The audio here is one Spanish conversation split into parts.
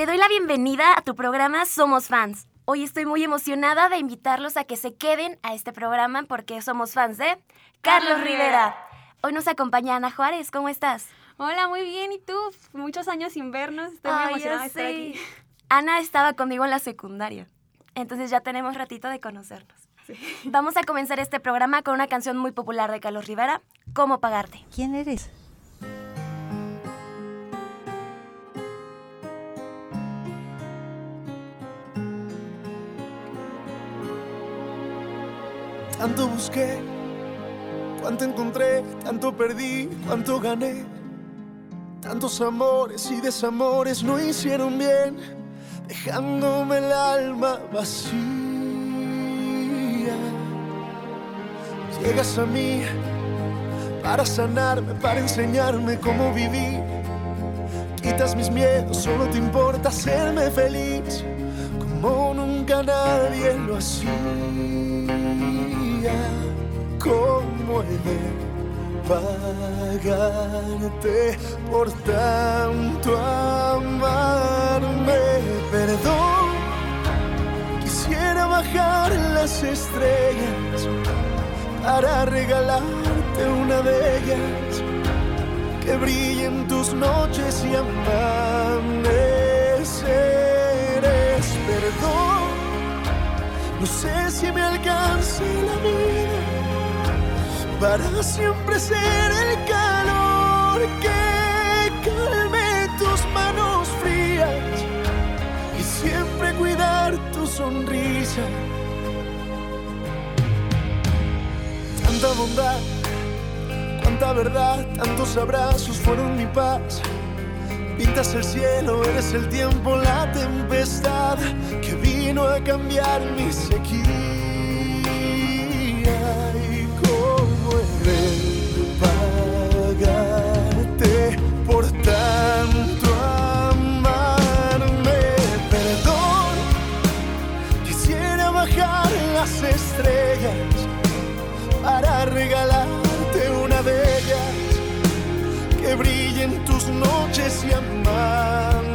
Te doy la bienvenida a tu programa Somos Fans. Hoy estoy muy emocionada de invitarlos a que se queden a este programa porque somos fans de Carlos Rivera. Hoy nos acompaña Ana Juárez, ¿cómo estás? Hola, muy bien, ¿y tú? Muchos años sin vernos, estoy muy Ay, emocionada de estar sé. aquí. Ana estaba conmigo en la secundaria, entonces ya tenemos ratito de conocernos. Vamos a comenzar este programa con una canción muy popular de Carlos Rivera, ¿Cómo pagarte? ¿Quién eres? Tanto busqué, cuánto encontré, tanto perdí, cuánto gané. Tantos amores y desamores no hicieron bien, dejándome el alma vacía. Llegas a mí para sanarme, para enseñarme cómo vivir. Quitas mis miedos, solo te importa hacerme feliz, como nunca nadie lo hacía. ¿Cómo he de pagarte por tanto amarme? Perdón, quisiera bajar las estrellas para regalarte una de ellas que brillen tus noches y amaneceres. Perdón, no sé si me alcance la vida para siempre ser el calor que calme tus manos frías y siempre cuidar tu sonrisa. Tanta bondad, cuánta verdad, tantos abrazos fueron mi paz. Pintas el cielo, eres el tiempo, la tempestad que vino a cambiar mi sequía. Y cómo he tus noches y amaneceres.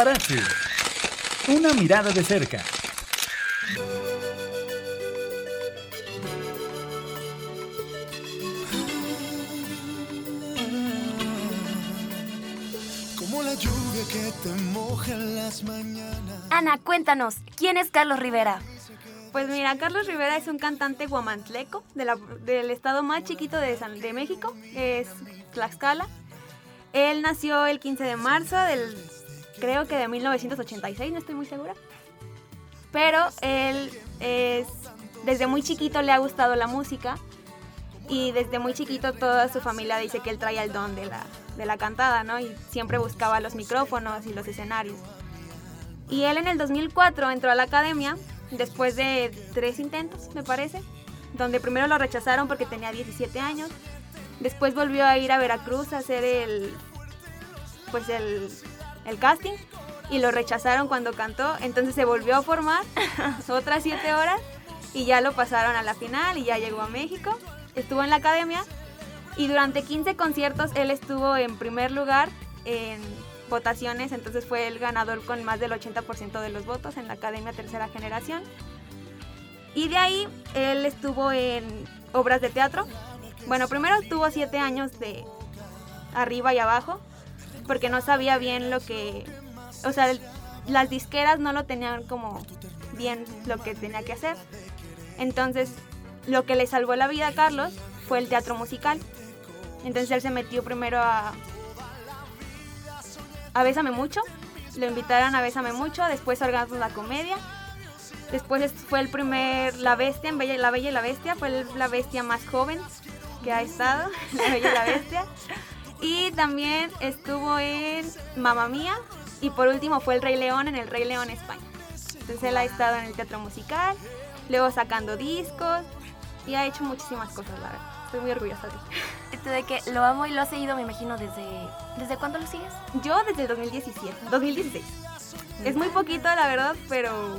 Paparazzi. Una mirada de cerca. Como la lluvia que te moja en las mañanas. Ana, cuéntanos, ¿quién es Carlos Rivera? Pues mira, Carlos Rivera es un cantante guamantleco de la- del estado más chiquito de, San- de México, es Tlaxcala. Él nació el 15 de marzo del, creo que de 1986, no estoy muy segura. Pero él es desde muy chiquito le ha gustado la música y desde muy chiquito toda su familia dice que él traía el don de la, de la cantada, ¿no? Y siempre buscaba los micrófonos y los escenarios. Y él en el 2004 entró a la academia después de tres intentos, me parece, donde primero lo rechazaron porque tenía 17 años, después volvió a ir a Veracruz a hacer el, pues el, el casting y lo rechazaron cuando cantó, entonces se volvió a formar otras 7 horas y ya lo pasaron a la final y ya llegó a México, estuvo en la academia y durante 15 conciertos él estuvo en primer lugar en votaciones, entonces fue el ganador con más del 80% de los votos en la Academia Tercera Generación. Y de ahí él estuvo en obras de teatro. Bueno, primero estuvo siete años de arriba y abajo, porque no sabía bien lo que... O sea, las disqueras no lo tenían como bien lo que tenía que hacer. Entonces, lo que le salvó la vida a Carlos fue el teatro musical. Entonces él se metió primero a, a Bésame Mucho. Lo invitaron a Bésame Mucho, después Orgasmo la Comedia. Después fue el primer La Bestia, La Bella y la Bestia. Fue la bestia más joven que ha estado, La Bella y la Bestia. Y también estuvo en Mamma Mía. Y por último fue El Rey León en El Rey León España. Entonces él ha estado en el teatro musical, luego sacando discos y ha hecho muchísimas cosas, la verdad. Estoy muy orgullosa de ti. De que lo amo y lo has seguido, me imagino, desde... ¿Desde cuándo lo sigues? Yo desde el 2017, 2016. Es muy poquito, la verdad, pero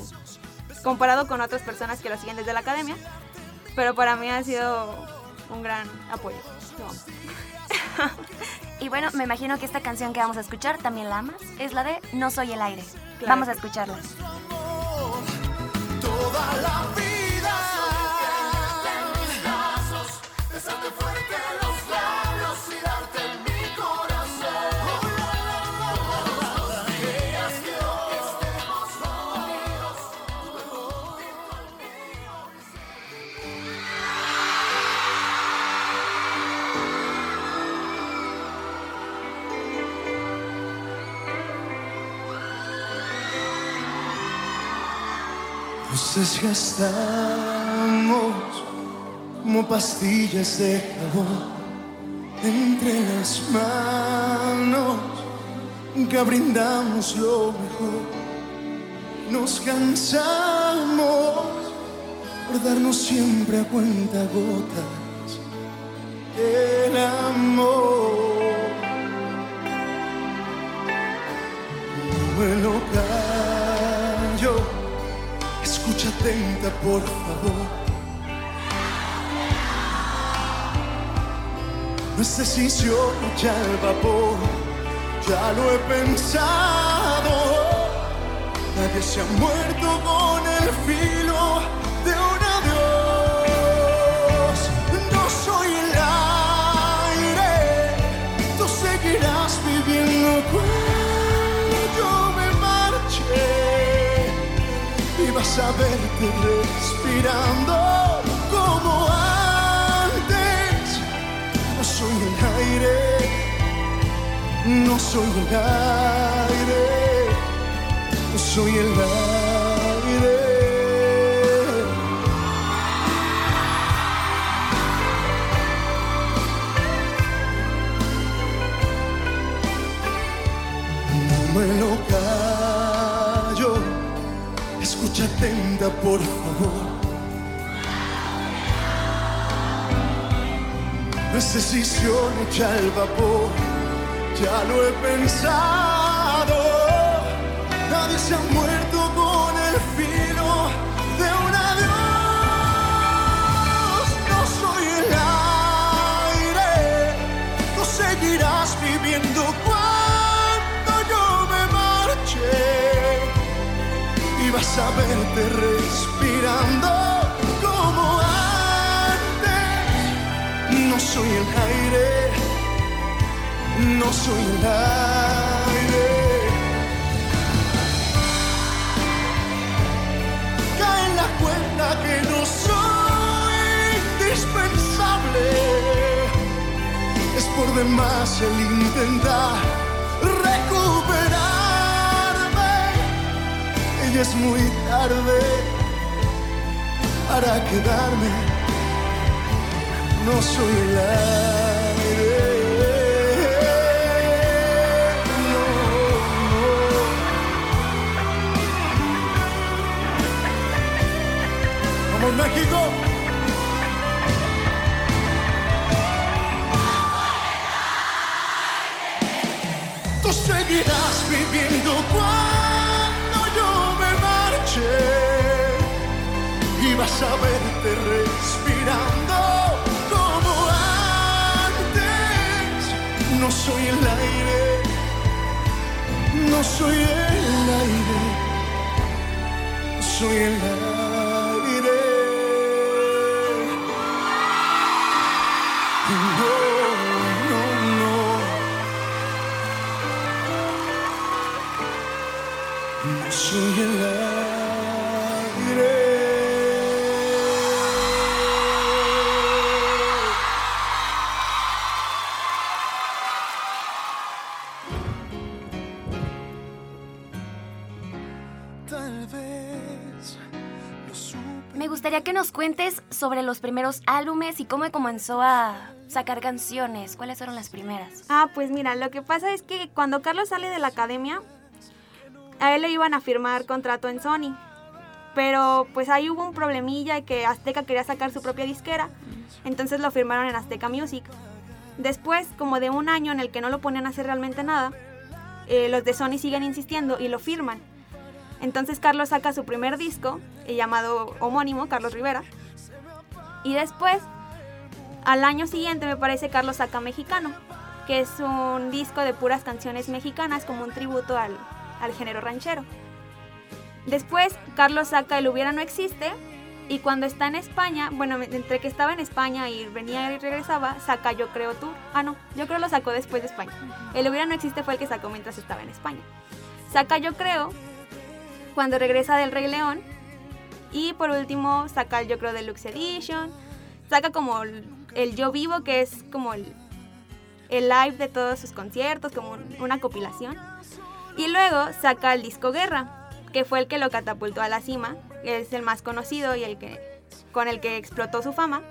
comparado con otras personas que lo siguen desde la academia. Pero para mí ha sido un gran apoyo. y bueno, me imagino que esta canción que vamos a escuchar también la amas. Es la de No soy el aire. Vamos a escucharla. Toda la vida. Desgastamos como pastillas de jabón entre las manos que brindamos lo mejor. Nos cansamos por darnos siempre a cuenta gotas el amor. No me lo Por favor. No es decisión ya el vapor, ya lo he pensado. Nadie se ha muerto con el filo vas a verte respirando como antes. No soy el aire, no soy el aire, no soy el aire. Por favor. No es decisión hecha el vapor, ya lo he pensado. Respirando como antes. No soy el aire, no soy el aire. Cae la cuenta que no soy indispensable. Es por demás el intentar es muy tarde. para quedarme. No soy el aire. Vamos México. Seguirás viviendo y vas a verte respirando como antes. No soy el aire, no soy el aire, soy el aire. Cuentes sobre los primeros álbumes y cómo comenzó a sacar canciones. ¿Cuáles fueron las primeras? Ah, pues mira, lo que pasa es que cuando Carlos sale de la academia, a él le iban a firmar contrato en Sony. Pero pues ahí hubo un problemilla que Azteca quería sacar su propia disquera, entonces lo firmaron en Azteca Music. Después, como de un año en el que no lo ponían a hacer realmente nada, eh, los de Sony siguen insistiendo y lo firman. Entonces Carlos saca su primer disco, eh, llamado homónimo, Carlos Rivera. Y después, al año siguiente me parece, Carlos saca Mexicano, que es un disco de puras canciones mexicanas como un tributo al, al género ranchero. Después, Carlos saca El Hubiera No Existe y cuando está en España, bueno, entre que estaba en España y venía y regresaba, saca Yo Creo Tour. Ah, no, Yo Creo lo sacó después de España. El Hubiera No Existe fue el que sacó mientras estaba en España. Saca Yo Creo cuando regresa del Rey León y por último saca el Yo Creo Deluxe Edition. Saca como el, Yo Vivo, que es como el, el live de todos sus conciertos, como un- una compilación. Y luego saca el disco Guerra, que fue el que lo catapultó a la cima, es el más conocido y el que con el que explotó su fama.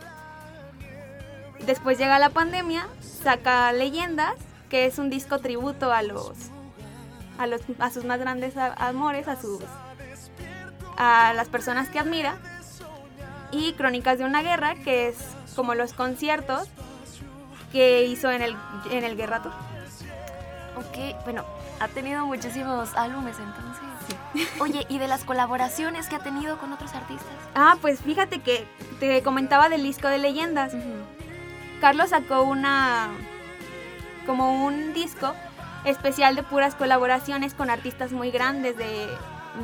Después llega la pandemia, saca Leyendas, que es un disco tributo a los a los a sus más grandes amores, a sus a las personas que admira. Y Crónicas de una guerra, que es como los conciertos que hizo en el en el Guerra Tour. Ok, bueno, ha tenido muchísimos álbumes entonces. Oye, ¿y de las colaboraciones que ha tenido con otros artistas? Ah, pues fíjate que te comentaba del disco de leyendas. Carlos sacó una como un disco especial de puras colaboraciones con artistas muy grandes de,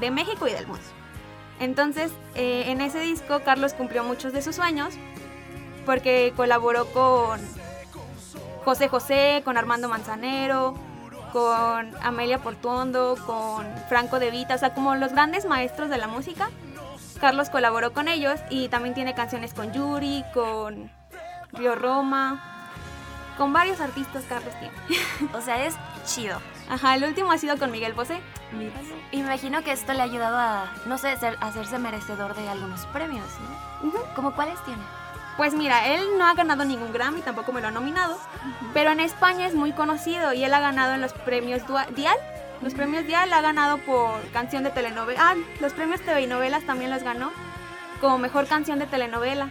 de México y del mundo. Entonces, eh, en ese disco Carlos cumplió muchos de sus sueños porque colaboró con José José, con Armando Manzanero, con Amelia Portuondo, con Franco De Vita, o sea, como los grandes maestros de la música. Carlos colaboró con ellos y también tiene canciones con Yuri, con Río Roma, con varios artistas Carlos tiene. O sea, es chido. Ajá, el último ha sido con Miguel Bosé. Imagino que esto le ha ayudado a, no sé, ser- a hacerse merecedor de algunos premios, ¿no? ¿Cómo cuáles tiene? Pues mira, él no ha ganado ningún Grammy, tampoco me lo ha nominado, pero en España es muy conocido y él ha ganado en los premios Dua- Dial. Los premios Dial ha ganado por canción de telenovela. Ah, los premios TV y novelas también los ganó como mejor canción de telenovela,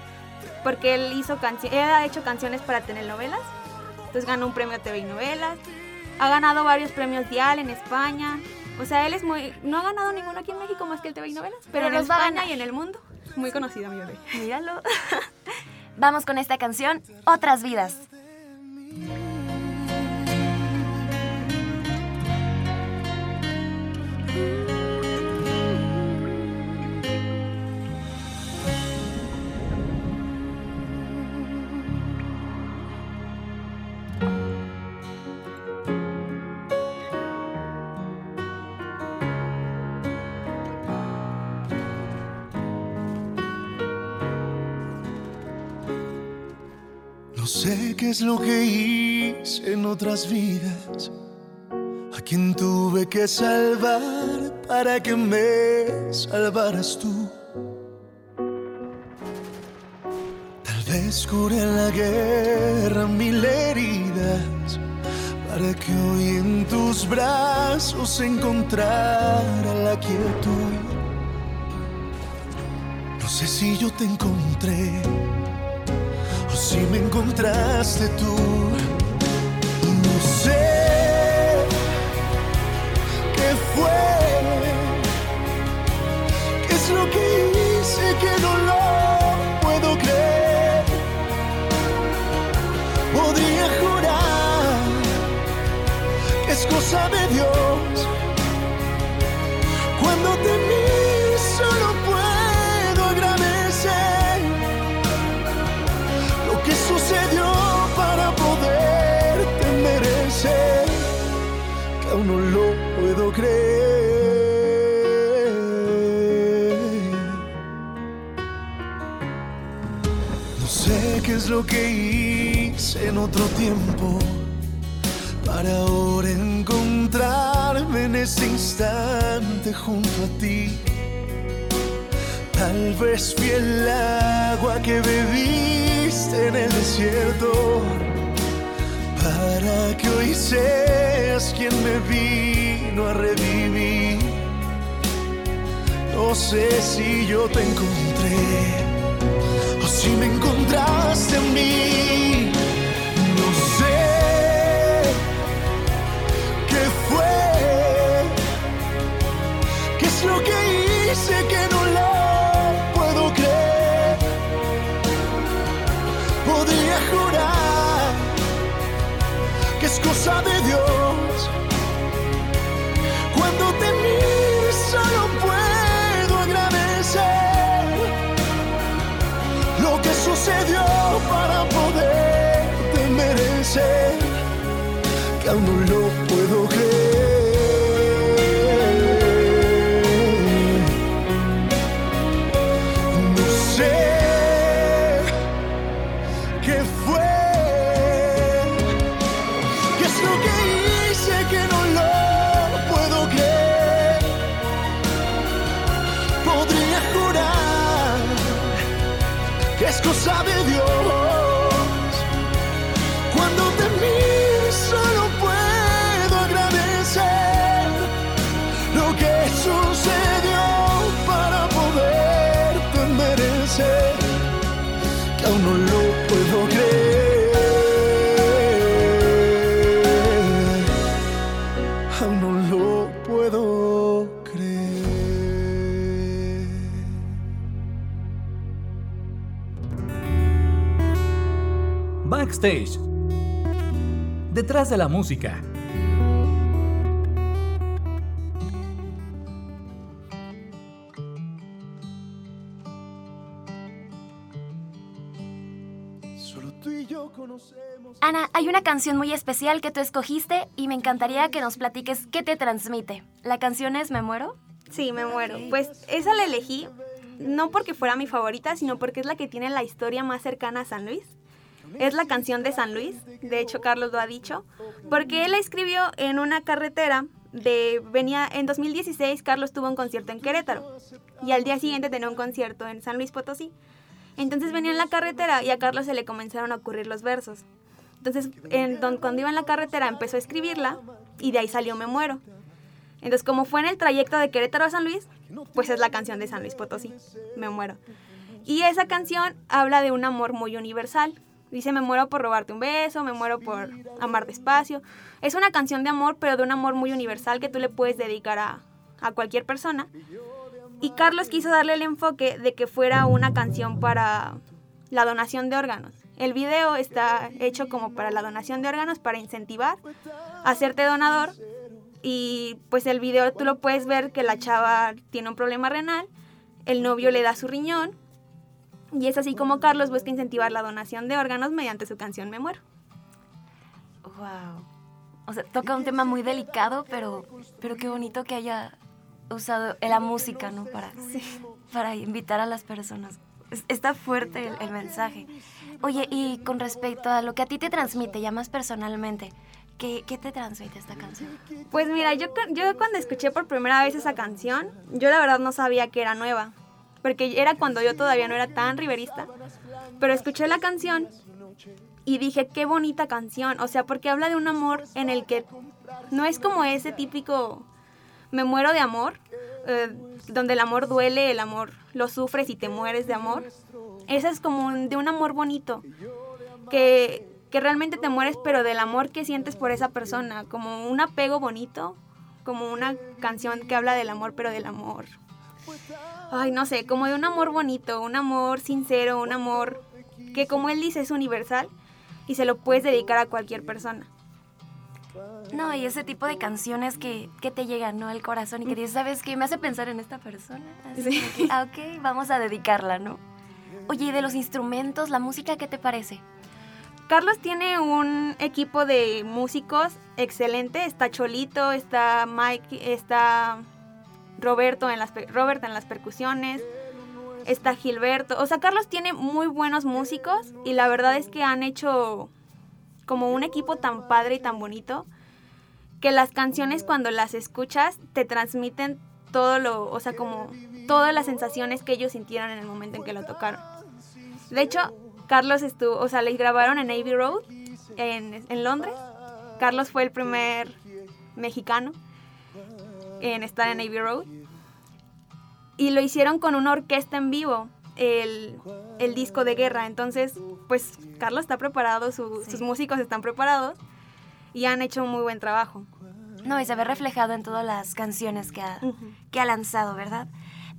porque él hizo él ha hecho canciones para telenovelas. Entonces ganó un premio TV y novelas. Ha ganado varios premios Dial en España. O sea, él es muy no ha ganado ninguno aquí en México más que el TV y novelas, pero, Pero en España y en el mundo muy conocido mi bebé. Míralo. Vamos con esta canción, Otras Vidas. Sé qué es lo que hice en otras vidas. A quien tuve que salvar para que me salvaras tú. Descubre en la guerra mil heridas para que hoy en tus brazos encontrara la quietud. No sé si yo te encontré si me encontraste tú. No sé qué fue, qué es lo que hice que no lo puedo creer. Podría jurar que es cosa de Dios. No sé qué es lo que hice en otro tiempo para ahora encontrarme en este instante junto a ti. Tal vez fui el agua que bebiste en el desierto para que hoy seas quien me vino a revivir. No sé si yo te encontré o si me encontraste en mí. No sé qué fue, qué es lo que hice que no lo puedo creer. Podría jurar que es cosa de Dios. No lo puedo creer. No sé qué fue, qué es lo que hice que no lo puedo creer. Podría jurar que es cosa de Detrás de la música. Solo tú y yo conocemos. Ana, hay una canción muy especial que tú escogiste y me encantaría que nos platiques qué te transmite. ¿La canción es Me muero? Sí, me muero. Pues esa la elegí no porque fuera mi favorita, sino porque es la que tiene la historia más cercana a San Luis. Es la canción de San Luis, de hecho Carlos lo ha dicho, porque él la escribió en una carretera de venía en 2016 Carlos tuvo un concierto en Querétaro y al día siguiente tenía un concierto en San Luis Potosí. Entonces venía en la carretera y a Carlos se le comenzaron a ocurrir los versos. Entonces, en, don- cuando iba en la carretera empezó a escribirla y de ahí salió Me Muero. Entonces, como fue en el trayecto de Querétaro a San Luis, pues es la canción de San Luis Potosí, Me Muero. Y esa canción habla de un amor muy universal. Dice, me muero por robarte un beso, me muero por amar despacio. Es una canción de amor, pero de un amor muy universal que tú le puedes dedicar a, a cualquier persona. Y Carlos quiso darle el enfoque de que fuera una canción para la donación de órganos. El video está hecho como para la donación de órganos, para incentivar a hacerte donador. Y pues el video tú lo puedes ver que la chava tiene un problema renal, el novio le da su riñón. Y es así como Carlos busca incentivar la donación de órganos mediante su canción Me Muero. Wow. O sea, toca un tema muy delicado, pero, pero qué bonito que haya usado la música, ¿no? Para, para invitar a las personas. Es- Está fuerte el, el mensaje. Oye, y con respecto a lo que a ti te transmite, ya más personalmente, ¿qué, qué te transmite esta canción? Pues mira, yo, yo cuando escuché por primera vez esa canción, yo la verdad no sabía que era nueva. Porque era cuando yo todavía no era tan riverista. Pero escuché la canción y dije, qué bonita canción. O sea, porque habla de un amor en el que no es como ese típico me muero de amor, eh, donde el amor duele, el amor lo sufres y te mueres de amor. Esa es como de un amor bonito, que, que realmente te mueres, pero del amor que sientes por esa persona, como un apego bonito, como una canción que habla del amor, pero del amor. Ay, no sé, como de un amor bonito, un amor sincero, un amor que como él dice es universal y se lo puedes dedicar a cualquier persona. No, y ese tipo de canciones que, que te llegan, ¿no? Al corazón y que dices, ¿sabes qué? Me hace pensar en esta persona. Así como que, ah, ok, vamos a dedicarla, ¿no? Oye, ¿y de los instrumentos, la música, qué te parece? Carlos tiene un equipo de músicos excelente. Está Cholito, está Mike, está Roberto en las, Robert en las percusiones, está Gilberto. O sea, Carlos tiene muy buenos músicos y la verdad es que han hecho como un equipo tan padre y tan bonito que las canciones cuando las escuchas te transmiten todo lo, o sea, como todas las sensaciones que ellos sintieron en el momento en que lo tocaron. De hecho, Carlos estuvo, o sea, le grabaron en Navy Road en, en Londres. Carlos fue el primer mexicano en estar en Navy Road. Y lo hicieron con una orquesta en vivo, el, el disco de guerra. Entonces, pues Carlos está preparado, su- sus músicos están preparados y han hecho un muy buen trabajo. No, y se ve reflejado en todas las canciones que ha, que ha lanzado, ¿verdad?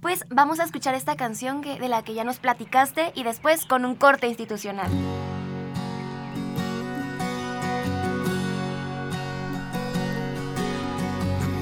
Pues vamos a escuchar esta canción que, de la que ya nos platicaste y después con un corte institucional.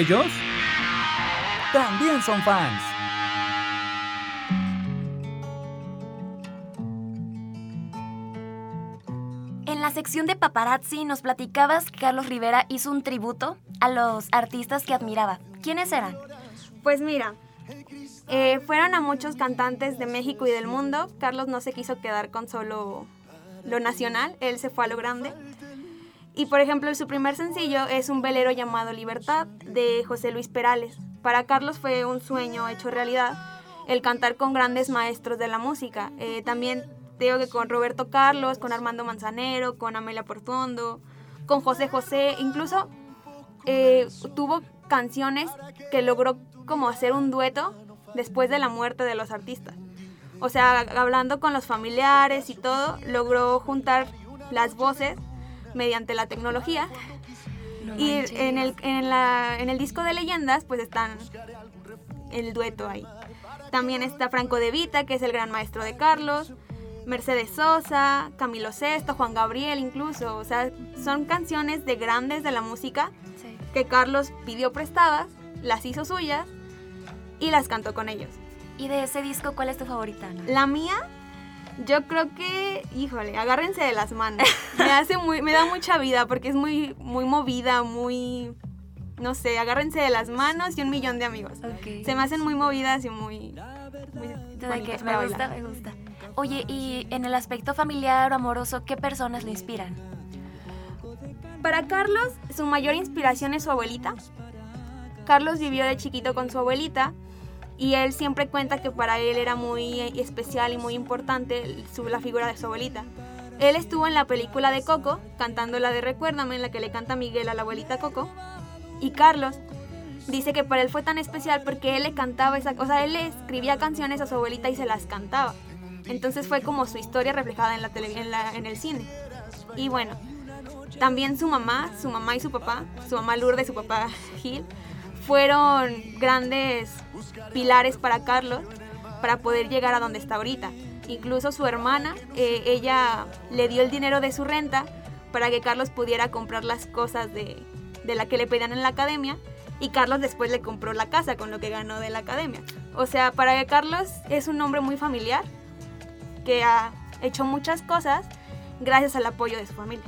ellos también son fans. En la sección de paparazzi nos platicabas que Carlos Rivera hizo un tributo a los artistas que admiraba. ¿Quiénes eran? Pues mira, eh, fueron a muchos cantantes de México y del mundo. Carlos no se quiso quedar con solo lo nacional, él se fue a lo grande. Y por ejemplo, su primer sencillo es un velero llamado Libertad de José Luis Perales. Para Carlos fue un sueño hecho realidad el cantar con grandes maestros de la música. Eh, también digo que con Roberto Carlos, con Armando Manzanero, con Amelia Portuondo, con José José, incluso eh, tuvo canciones que logró como hacer un dueto después de la muerte de los artistas. O sea, hablando con los familiares y todo, logró juntar las voces mediante la tecnología. y en el, en, la, en el disco de leyendas, pues están el dueto ahí. También está Franco De Vita, que es el gran maestro de Carlos. Mercedes Sosa, Camilo Sesto, Juan Gabriel incluso. O sea, son canciones de grandes de la música que Carlos pidió prestadas, las hizo suyas y las cantó con ellos. ¿Y de ese disco cuál es tu favorita? La mía, yo creo que, híjole, agárrense de las manos. Me hace muy, me da mucha vida porque es muy, muy movida, muy, no sé, agárrense de las manos y un millón de amigos. Se me hacen muy movidas y muy, muy me gusta, me gusta. Oye, y en el aspecto familiar o amoroso, ¿qué personas le inspiran? Para Carlos, su mayor inspiración es su abuelita. Carlos vivió de chiquito con su abuelita y él siempre cuenta que para él era muy especial y muy importante la figura de su abuelita. Él estuvo en la película de Coco, cantando la de Recuérdame, en la que le canta Miguel a la abuelita Coco. Y Carlos dice que para él fue tan especial porque él le cantaba esa, o sea, él le escribía canciones a su abuelita y se las cantaba. Entonces fue como su historia reflejada en, la en, en el cine. Y bueno, también su mamá, su mamá y su papá, su mamá Lourdes y su papá Gil, fueron grandes pilares para Carlos para poder llegar a donde está ahorita. Incluso su hermana, eh, ella le dio el dinero de su renta para que Carlos pudiera comprar las cosas de, de la que le pedían en la academia y Carlos después le compró la casa con lo que ganó de la academia. O sea, para que Carlos es un hombre muy familiar que ha hecho muchas cosas gracias al apoyo de su familia.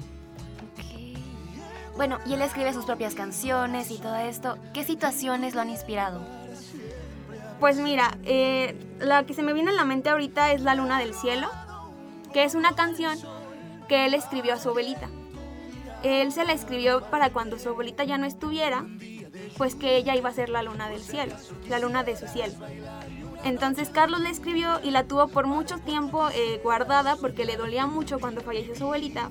Bueno, y él escribe sus propias canciones y todo esto. ¿Qué situaciones lo han inspirado? Pues mira, eh, la que se me viene en la mente ahorita es La Luna del Cielo, que es una canción que él escribió a su abuelita. Él se la escribió para cuando su abuelita ya no estuviera, pues que ella iba a ser la luna del cielo, la luna de su cielo. Entonces Carlos la escribió y la tuvo por mucho tiempo eh, guardada porque le dolía mucho cuando falleció su abuelita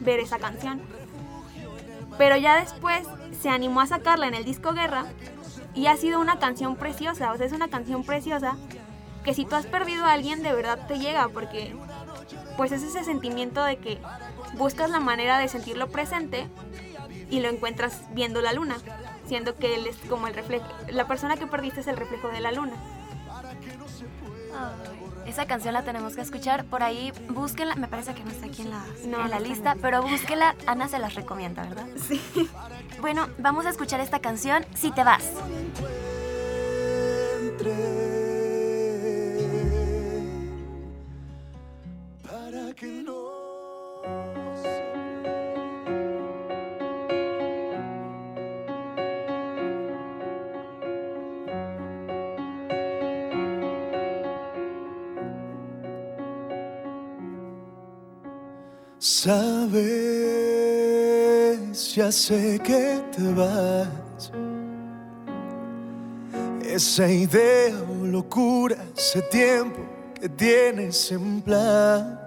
ver esa canción. Pero ya después se animó a sacarla en el disco Guerra y ha sido una canción preciosa, o sea, es una canción preciosa que si tú has perdido a alguien de verdad te llega porque pues es ese sentimiento de que buscas la manera de sentirlo presente y lo encuentras viendo la luna, siendo que él es como el reflejo, la persona que perdiste es el reflejo de la luna. Esa canción la tenemos que escuchar. Por ahí, búsquenla. Me parece que no está aquí en la, en la lista, pero búsquela. Ana se las recomienda, ¿verdad? Sí. Bueno, vamos a escuchar esta canción, Si te vas. Sabes, ya sé que te vas. Esa idea o locura, ese tiempo que tienes en plan.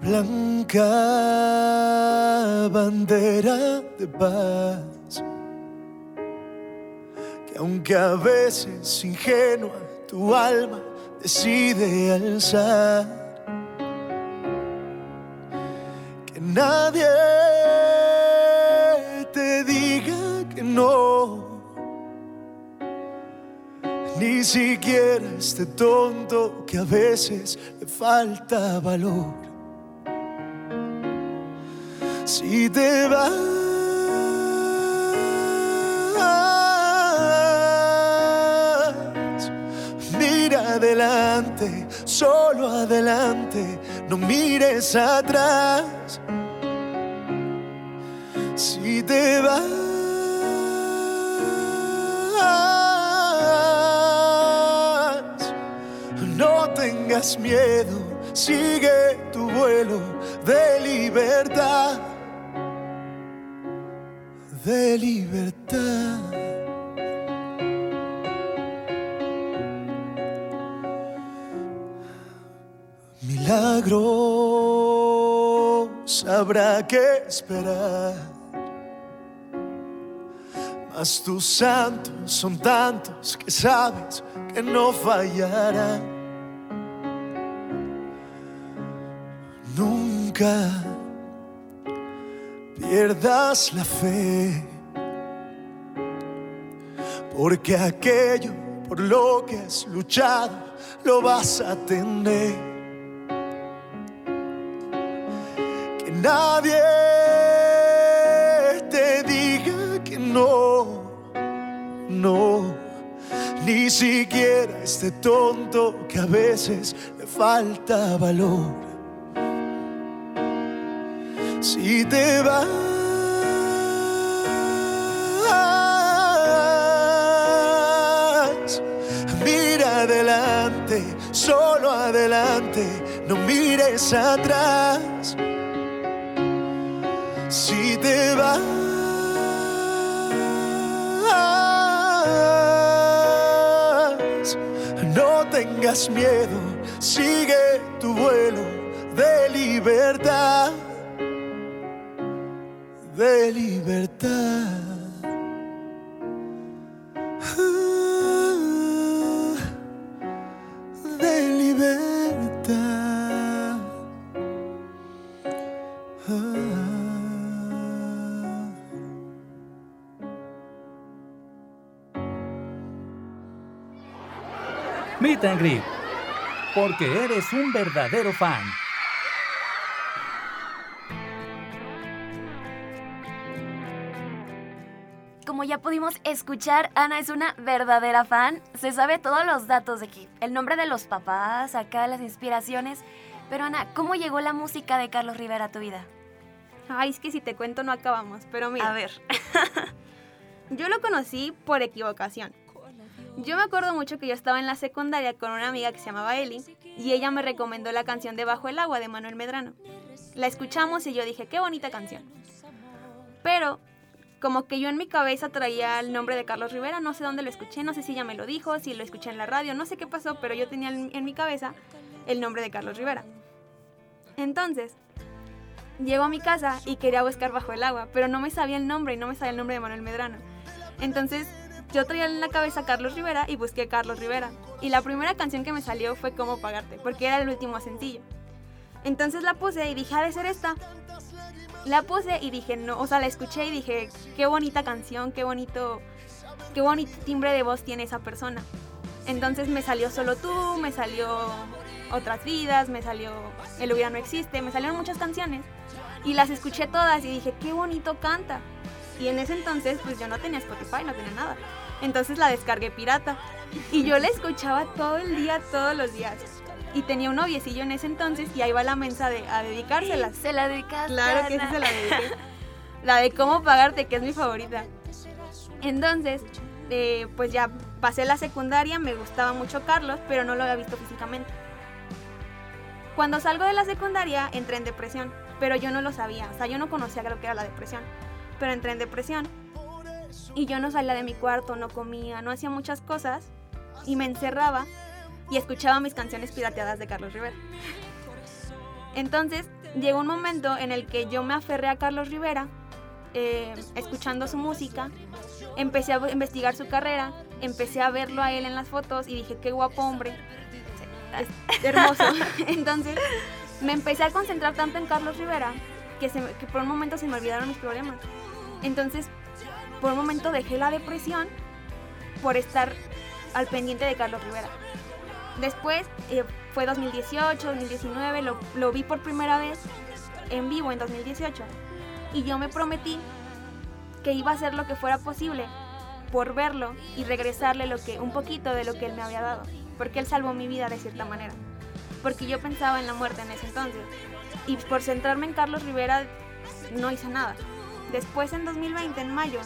Blanca bandera de paz. Que aunque a veces ingenua tu alma decide alzar nadie te diga que no. Ni siquiera este tonto que a veces le falta valor. Si te vas, mira adelante, solo adelante, no mires atrás. Si te vas, no tengas miedo, sigue tu vuelo de libertad, de libertad. Milagros habrá que esperar. Mas tus santos son tantos que sabes que no fallarán. Nunca pierdas la fe, porque aquello por lo que has luchado lo vas a tener. Que nadie ni siquiera este tonto que a veces le falta valor. Si te vas, mira adelante, solo adelante, no mires atrás. Si te vas, tengas miedo, sigue tu vuelo de libertad de libertad. Meet and Greet. Porque eres un verdadero fan. Como ya pudimos escuchar, Ana es una verdadera fan. Se sabe todos los datos de aquí. El nombre de los papás, acá las inspiraciones. Pero Ana, ¿cómo llegó la música de Carlos Rivera a tu vida? Ay, es que si te cuento no acabamos, pero mira. A ver. Yo lo conocí por equivocación. Yo me acuerdo mucho que yo estaba en la secundaria con una amiga que se llamaba Eli y ella me recomendó la canción de Bajo el agua de Manuel Medrano. La escuchamos y yo dije, qué bonita canción. Pero como que yo en mi cabeza traía el nombre de Carlos Rivera, no sé dónde lo escuché, no sé si ella me lo dijo, si lo escuché en la radio, no sé qué pasó, pero yo tenía en mi cabeza el nombre de Carlos Rivera. Entonces, llego a mi casa y quería buscar bajo el agua, pero no me sabía el nombre y no me sabía el nombre de Manuel Medrano. Entonces, yo traía en la cabeza Carlos Rivera y busqué Carlos Rivera. Y la primera canción que me salió fue Cómo pagarte, porque era el último sencillo. Entonces la puse y dije, ha de ser esta. La puse y dije, no, o sea, la escuché y dije, qué bonita canción, qué bonito, qué bonito timbre de voz tiene esa persona. Entonces me salió Solo tú, me salió Otras vidas, me salió El hubiera no existe, me salieron muchas canciones. Y las escuché todas y dije, qué bonito canta. Y en ese entonces, pues yo no tenía Spotify, no tenía nada. Entonces la descargué pirata. Y yo la escuchaba todo el día, todos los días. Y tenía un noviecillo en ese entonces y ahí va la mensa de, a dedicárselas. Se la dedicaste. Claro que sí se la dediqué. La de cómo pagarte, que es mi favorita. Entonces, eh, pues ya pasé la secundaria, me gustaba mucho Carlos, pero no lo había visto físicamente. Cuando salgo de la secundaria, entré en depresión, pero yo no lo sabía. O sea, yo no conocía lo que era la depresión. Pero entré en depresión. Y yo no salía de mi cuarto, no comía, no hacía muchas cosas. Y me encerraba y escuchaba mis canciones pirateadas de Carlos Rivera. Entonces, llegó un momento en el que yo me aferré a Carlos Rivera, eh, escuchando su música, empecé a investigar su carrera, empecé a verlo a él en las fotos y dije, qué guapo hombre, es hermoso. Entonces, me empecé a concentrar tanto en Carlos Rivera que, se que por un momento se me olvidaron mis problemas. Entonces, por un momento dejé la depresión por estar al pendiente de Carlos Rivera. Después eh, fue 2018, 2019, lo, lo vi por primera vez en vivo en 2018 y yo me prometí que iba a hacer lo que fuera posible por verlo y regresarle lo que un poquito de lo que él me había dado. porque él salvó mi vida de cierta manera. Porque yo pensaba en la muerte en ese entonces. Y por centrarme en Carlos Rivera, no hice nada. Después, en 2020, en mayo,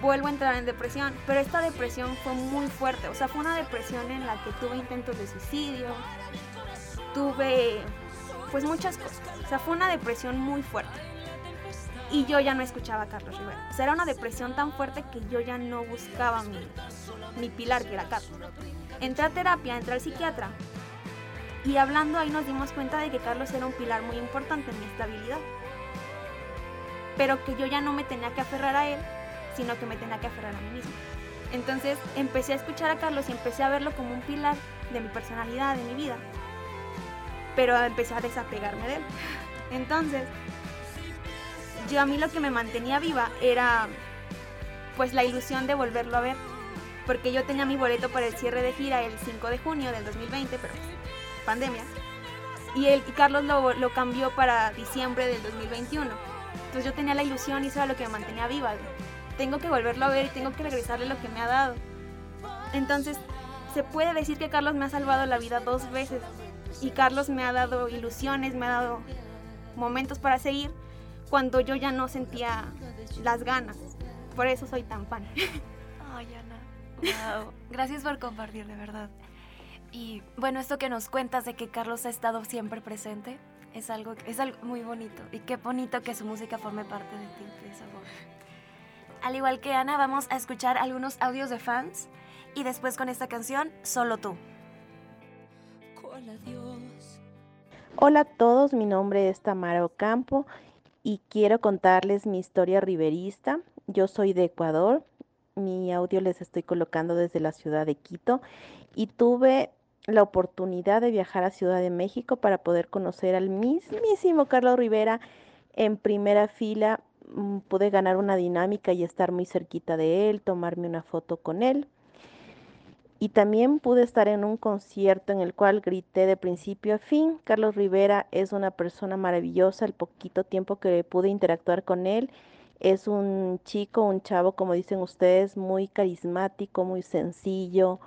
vuelvo a entrar en depresión, pero esta depresión fue muy fuerte, o sea, fue una depresión en la que tuve intentos de suicidio, tuve pues muchas cosas, o sea, fue una depresión muy fuerte. Y yo ya no escuchaba a Carlos Rivera. O sea, era una depresión tan fuerte que yo ya no buscaba mi, mi pilar, que era Carlos. Entré a terapia, entré al psiquiatra. Y hablando ahí nos dimos cuenta de que Carlos era un pilar muy importante en mi estabilidad. Pero que yo ya no me tenía que aferrar a él, sino que me tenía que aferrar a mí mismo. Entonces empecé a escuchar a Carlos y empecé a verlo como un pilar de mi personalidad, de mi vida. Pero empecé a desapegarme de él. Entonces, yo a mí lo que me mantenía viva era pues la ilusión de volverlo a ver. Porque yo tenía mi boleto para el cierre de gira el 5 de junio del 2020, pero pandemia. Y, Carlos lo, lo cambió para diciembre del 2021. Entonces yo tenía la ilusión y eso era lo que me mantenía viva tengo que volverlo a ver y tengo que regresarle lo que me ha dado. Entonces, se puede decir que Carlos me ha salvado la vida dos veces. Y Carlos me ha dado ilusiones, me ha dado momentos para seguir cuando yo ya no sentía las ganas. Por eso soy tan fan. Ay, Ana. Wow. Gracias por compartir, de verdad. Y bueno, esto que nos cuentas de que Carlos ha estado siempre presente es algo, es algo muy bonito. Y qué bonito que su música forme parte de ti, de esa voz. Al igual que Ana, vamos a escuchar algunos audios de fans y después con esta canción, Solo tú. Hola a todos, mi nombre es Tamara Ocampo y quiero contarles mi historia riverista. Yo soy de Ecuador, mi audio les estoy colocando desde la ciudad de Quito y tuve la oportunidad de viajar a Ciudad de México para poder conocer al mismísimo Carlos Rivera en primera fila Mm, pude ganar una dinámica y estar muy cerquita de él, tomarme una foto con él. Y también pude estar en un concierto en el cual grité de principio a fin. Carlos Rivera es una persona maravillosa, el poquito tiempo que pude interactuar con él. Es un chico, un chavo, como dicen ustedes, muy carismático, muy sencillo,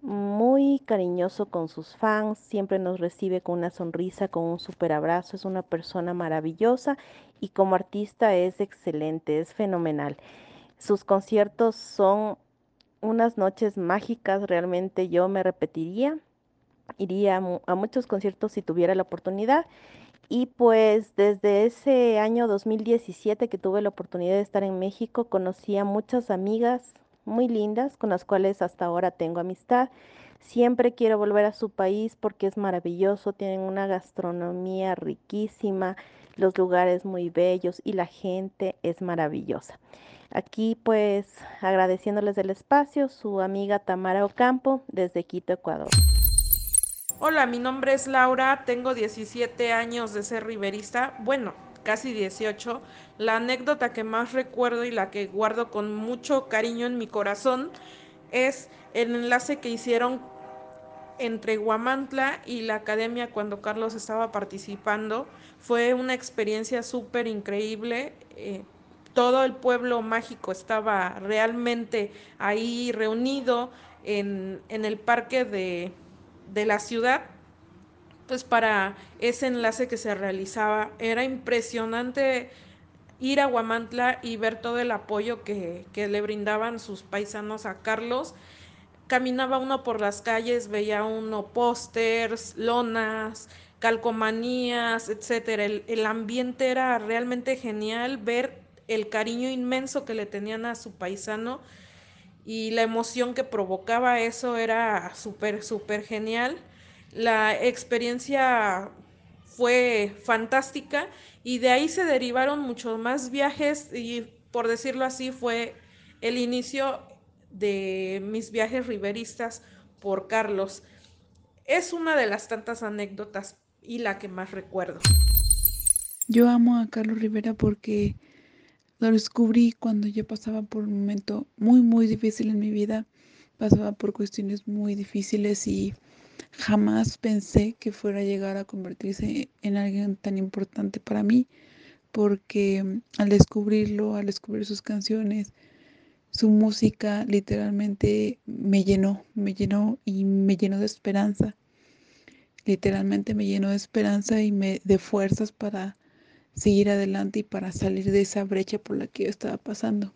muy cariñoso con sus fans, siempre nos recibe con una sonrisa, con un super abrazo, es una persona maravillosa y como artista es excelente, es fenomenal. Sus conciertos son unas noches mágicas, realmente yo me repetiría, iría a, muchos conciertos si tuviera la oportunidad. Y pues desde ese año 2017 que tuve la oportunidad de estar en México, conocí a muchas amigas, muy lindas con las cuales hasta ahora tengo amistad. Siempre quiero volver a su país porque es maravilloso, tienen una gastronomía riquísima, los lugares muy bellos y la gente es maravillosa. Aquí pues agradeciéndoles el espacio, su amiga Tamara Ocampo desde Quito, Ecuador. Hola, mi nombre es Laura, tengo 17 años de ser riverista. Bueno, casi 18, la anécdota que más recuerdo y la que guardo con mucho cariño en mi corazón es el enlace que hicieron entre Guamantla y la academia cuando Carlos estaba participando. Fue una experiencia súper increíble. Eh, todo el pueblo mágico estaba realmente ahí reunido en, el parque de, de la ciudad pues para ese enlace que se realizaba. Era impresionante ir a Guamantla y ver todo el apoyo que, le brindaban sus paisanos a Carlos. Caminaba uno por las calles, veía uno pósters, lonas, calcomanías, etcétera. El, el ambiente era realmente genial ver el cariño inmenso que le tenían a su paisano y la emoción que provocaba eso era súper, súper genial. La experiencia fue fantástica y de ahí se derivaron muchos más viajes y por decirlo así fue el inicio de mis viajes riveristas por Carlos. Es una de las tantas anécdotas y la que más recuerdo. Yo amo a Carlos Rivera porque lo descubrí cuando yo pasaba por un momento muy, muy difícil en mi vida. Pasaba por cuestiones muy difíciles y Jamás pensé que fuera a llegar a convertirse en alguien tan importante para mí, porque mm, al descubrirlo, al descubrir sus canciones, su música literalmente me llenó, me llenó y me llenó de esperanza. Literalmente me llenó de esperanza y me de fuerzas para seguir adelante y para salir de esa brecha por la que yo estaba pasando.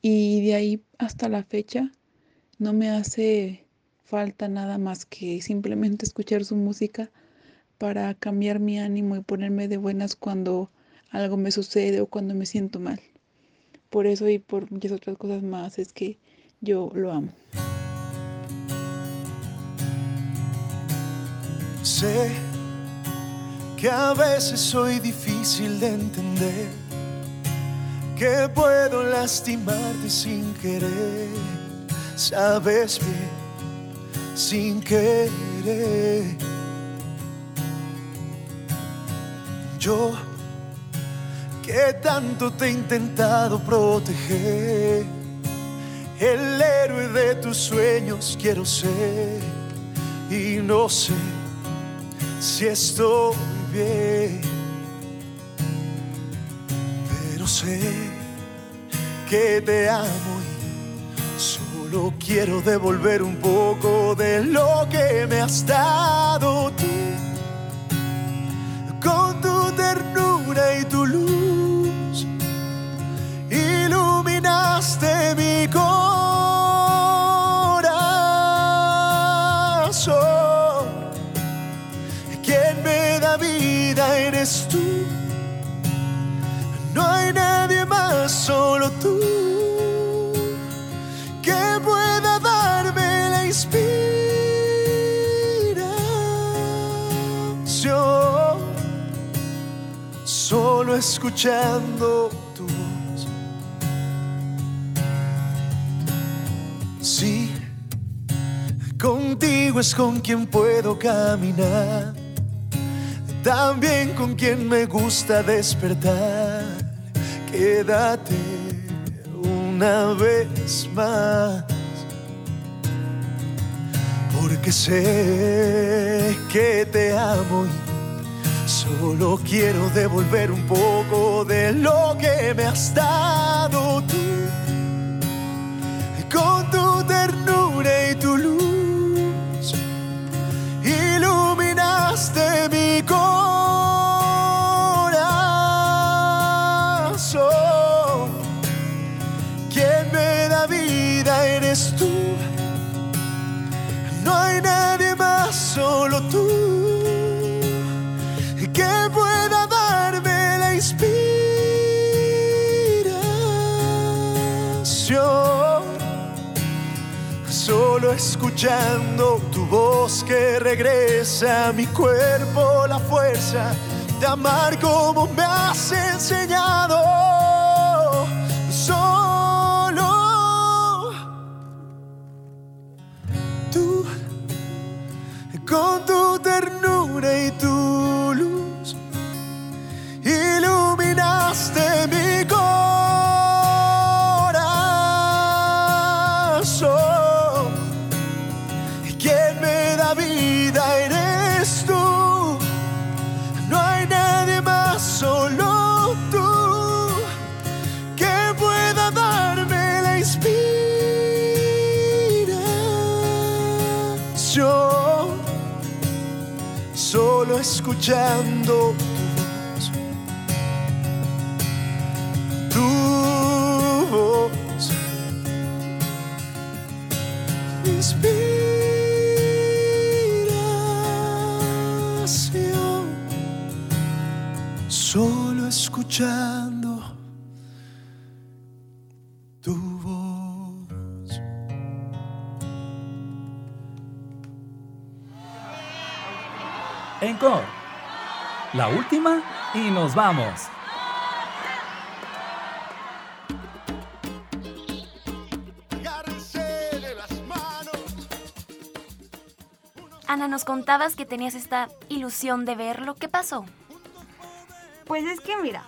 Y de ahí hasta la fecha no me hace falta nada más que simplemente escuchar su música para cambiar mi ánimo y ponerme de buenas cuando algo me sucede o cuando me siento mal. Por eso y por muchas otras cosas más es que yo lo amo. Sé que a veces soy difícil de entender, que puedo lastimarte sin querer, sabes bien, sin querer. Yo que tanto te he intentado proteger, el héroe de tus sueños quiero ser y no sé si estoy bien, pero sé que te amo solo quiero devolver un poco de lo que me has dado tú, con tu ternura y tu luz, escuchando tu voz. Sí, contigo es con quien puedo caminar también con quien me gusta despertar. Quédate una vez más, porque sé que te amo y solo quiero devolver un poco de lo que me has dado tú, con tu ternura y tu luz iluminaste mi corazón. Quien me da vida eres tú. No hay nadie escuchando tu voz que regresa a mi cuerpo la fuerza de amar como me has enseñado. Escuchando tu voz. Tu voz inspiración, solo escuchando tu voz. Encore. La última y nos vamos. Ana, nos contabas que tenías esta ilusión de verlo. ¿Qué pasó? Pues es que mira,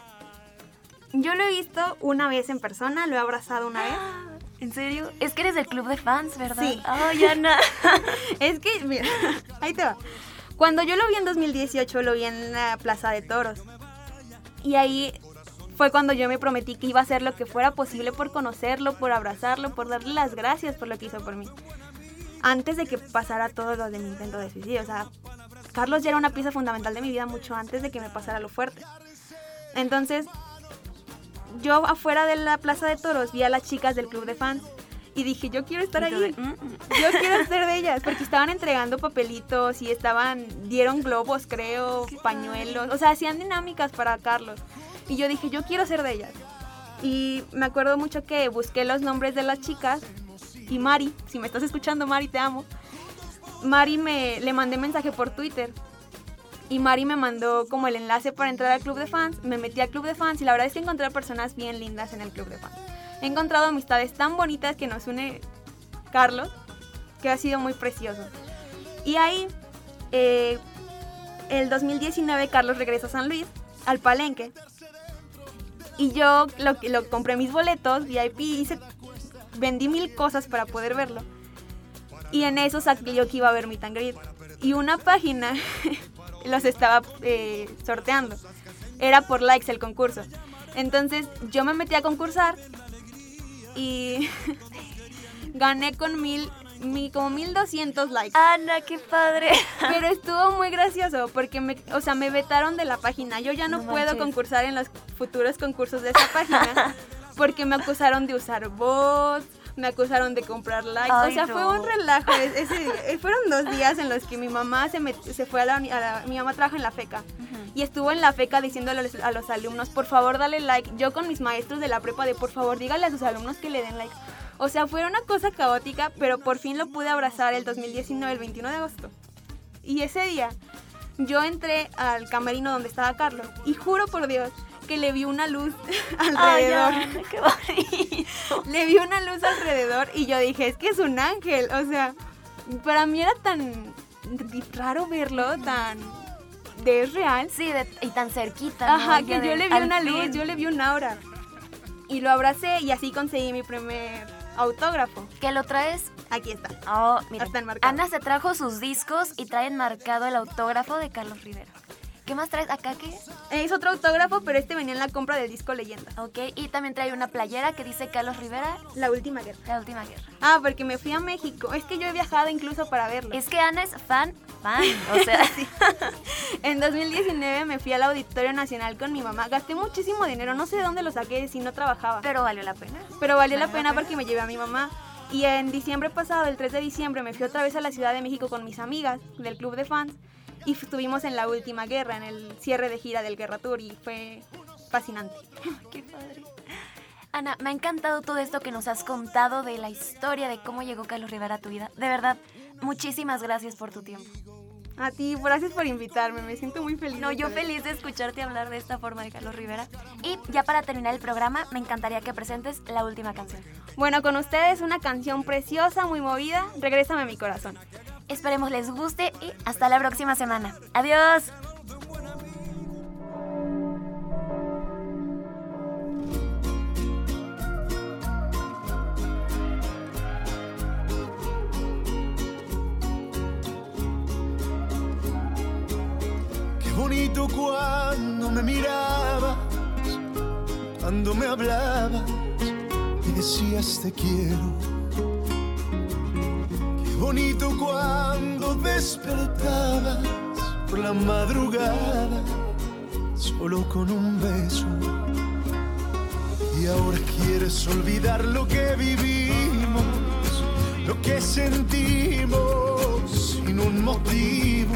yo lo he visto una vez en persona, lo he abrazado una vez. ¿En serio? Es que eres del club de fans, ¿verdad? Sí. Ay, Ana. Es que, mira, ahí te va. Cuando yo lo vi en 2018, lo vi en la Plaza de Toros. Y ahí fue cuando yo me prometí que iba a hacer lo que fuera posible por conocerlo, por abrazarlo, por darle las gracias por lo que hizo por mí. Antes de que pasara todo lo de mi intento de suicidio. O sea, Carlos ya era una pieza fundamental de mi vida mucho antes de que me pasara lo fuerte. Entonces, yo afuera de la Plaza de Toros vi a las chicas del club de fans y dije, yo quiero estar ahí. Mm, mm. Yo quiero ser de ellas, porque estaban entregando papelitos y estaban, dieron globos, creo, pañuelos, o sea, hacían dinámicas para Carlos. Y yo dije, yo quiero ser de ellas. Y me acuerdo mucho que busqué los nombres de las chicas y Mari, si me estás escuchando, Mari, te amo. Mari me le mandé mensaje por Twitter y Mari me mandó como el enlace para entrar al club de fans. Me metí al club de fans y la verdad es que encontré personas bien lindas en el club de fans. He encontrado amistades tan bonitas que nos une Carlos, que ha sido muy precioso. Y ahí, eh, el 2019, Carlos regresa a San Luis, al Palenque. Y yo lo, lo compré mis boletos, VIP, hice, vendí mil cosas para poder verlo. Y en eso yo que iba a ver mi tangrid. Y una página los estaba eh, sorteando. Era por likes el concurso. Entonces yo me metí a concursar y gané con mil, mi, como 1200 likes. Ana, qué padre. Pero estuvo muy gracioso porque me, o sea, me vetaron de la página. Yo ya no, No puedo manches. concursar en los futuros concursos de esa página porque me acusaron de usar bots, me acusaron de comprar likes. Ay, o sea, no. fue un relajo. Es- eh, fueron dos días en los que mi mamá se, met- se fue a la, a la- Mi mamá trabaja en la FECA. Y estuvo en la FECA diciéndole a los, a los alumnos, por favor dale like. Yo con mis maestros de la prepa de por favor dígale a sus alumnos que le den like. O sea, fue una cosa caótica, pero por fin lo pude abrazar el 2019, el 21 de agosto. Y ese día yo entré al camerino donde estaba Carlos y juro por Dios que le vi una luz Ay, alrededor. Ana, qué bonito. le vi una luz alrededor y yo dije, es que es un ángel. O sea, para mí era tan raro verlo, tan de es real. Sí, de- y tan cerquita. Ajá, que yo le vi una fin. luz, yo le vi un aura. Y lo abracé y así conseguí mi primer autógrafo. ¿Qué lo traes? Aquí está. Oh, mira. Está enmarcado. Ana se trajo sus discos y trae enmarcado el autógrafo de Carlos Rivera. ¿Qué más traes acá? ¿Qué es? Otro autógrafo, pero este venía en la compra del disco Leyenda. Ok, y también trae una playera que dice Carlos Rivera, La última guerra. la última guerra. Ah, porque me fui a México. Es que yo he viajado incluso para verlo. Es que Ana es fan, fan. O sea, En 2019 me fui al Auditorio Nacional con mi mamá. Gasté muchísimo dinero, no sé de dónde lo saqué si no trabajaba. pero valió la pena. Pero valió la Valió la pena pena. porque me llevé a mi mamá. Y en diciembre pasado, el 3 de diciembre, me fui otra vez a la Ciudad de México con mis amigas del club de fans. Y estuvimos en la última guerra, en el cierre de gira del Guerra Tour. Y fue fascinante. Qué padre. Ana, me ha encantado todo esto que nos has contado de la historia de cómo llegó Carlos Rivera a tu vida. De verdad, muchísimas gracias por tu tiempo. A ti, gracias por invitarme. Me siento muy feliz. No, yo feliz de escucharte hablar de esta forma de Carlos Rivera. Y ya para terminar el programa, me encantaría que presentes la última canción. Bueno, con ustedes una canción preciosa, muy movida. Regrésame a mi corazón. Esperemos les guste y hasta la próxima semana. Adiós. Qué bonito cuando me mirabas, cuando me hablabas y decías te quiero. Bonito cuando despertabas por la madrugada, solo con un beso. Y ahora quieres olvidar lo que vivimos, lo que sentimos sin un motivo.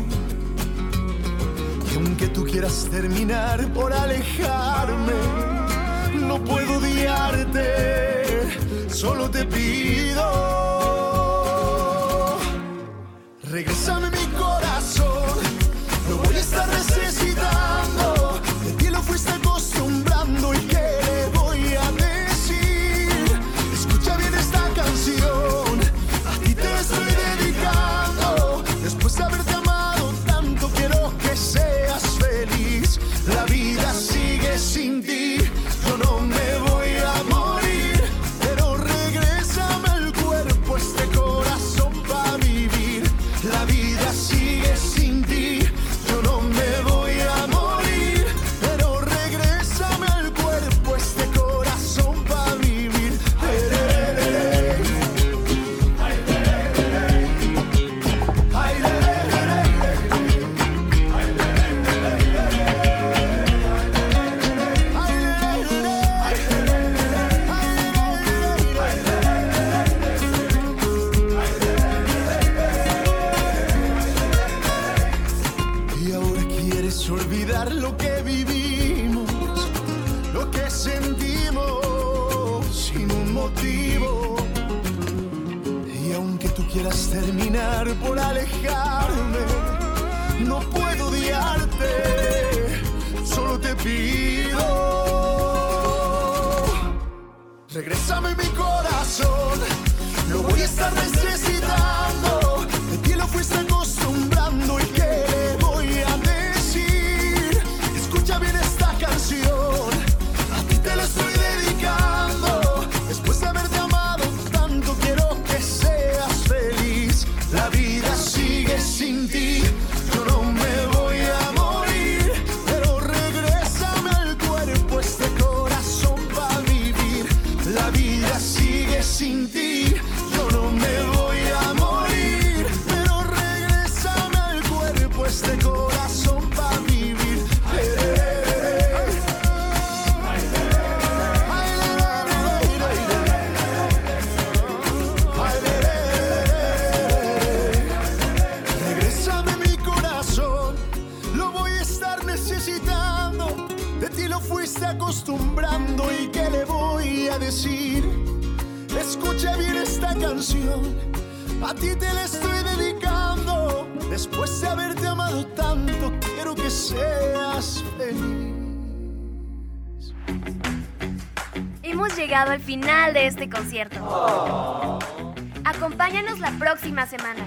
Y aunque tú quieras terminar por alejarme, no puedo odiarte, solo te pido. Este concierto. Acompáñanos la próxima semana.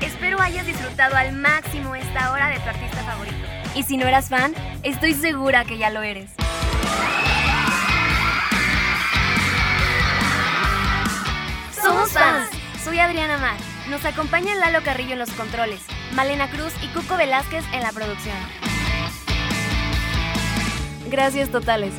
Espero hayas disfrutado al máximo esta hora de tu artista favorito. Y si no eras fan, estoy segura que ya lo eres. Somos fans. Soy Adriana Mar. Nos acompañan Lalo Carrillo en los controles, Malena Cruz y Cuco Velázquez en la producción. Gracias totales.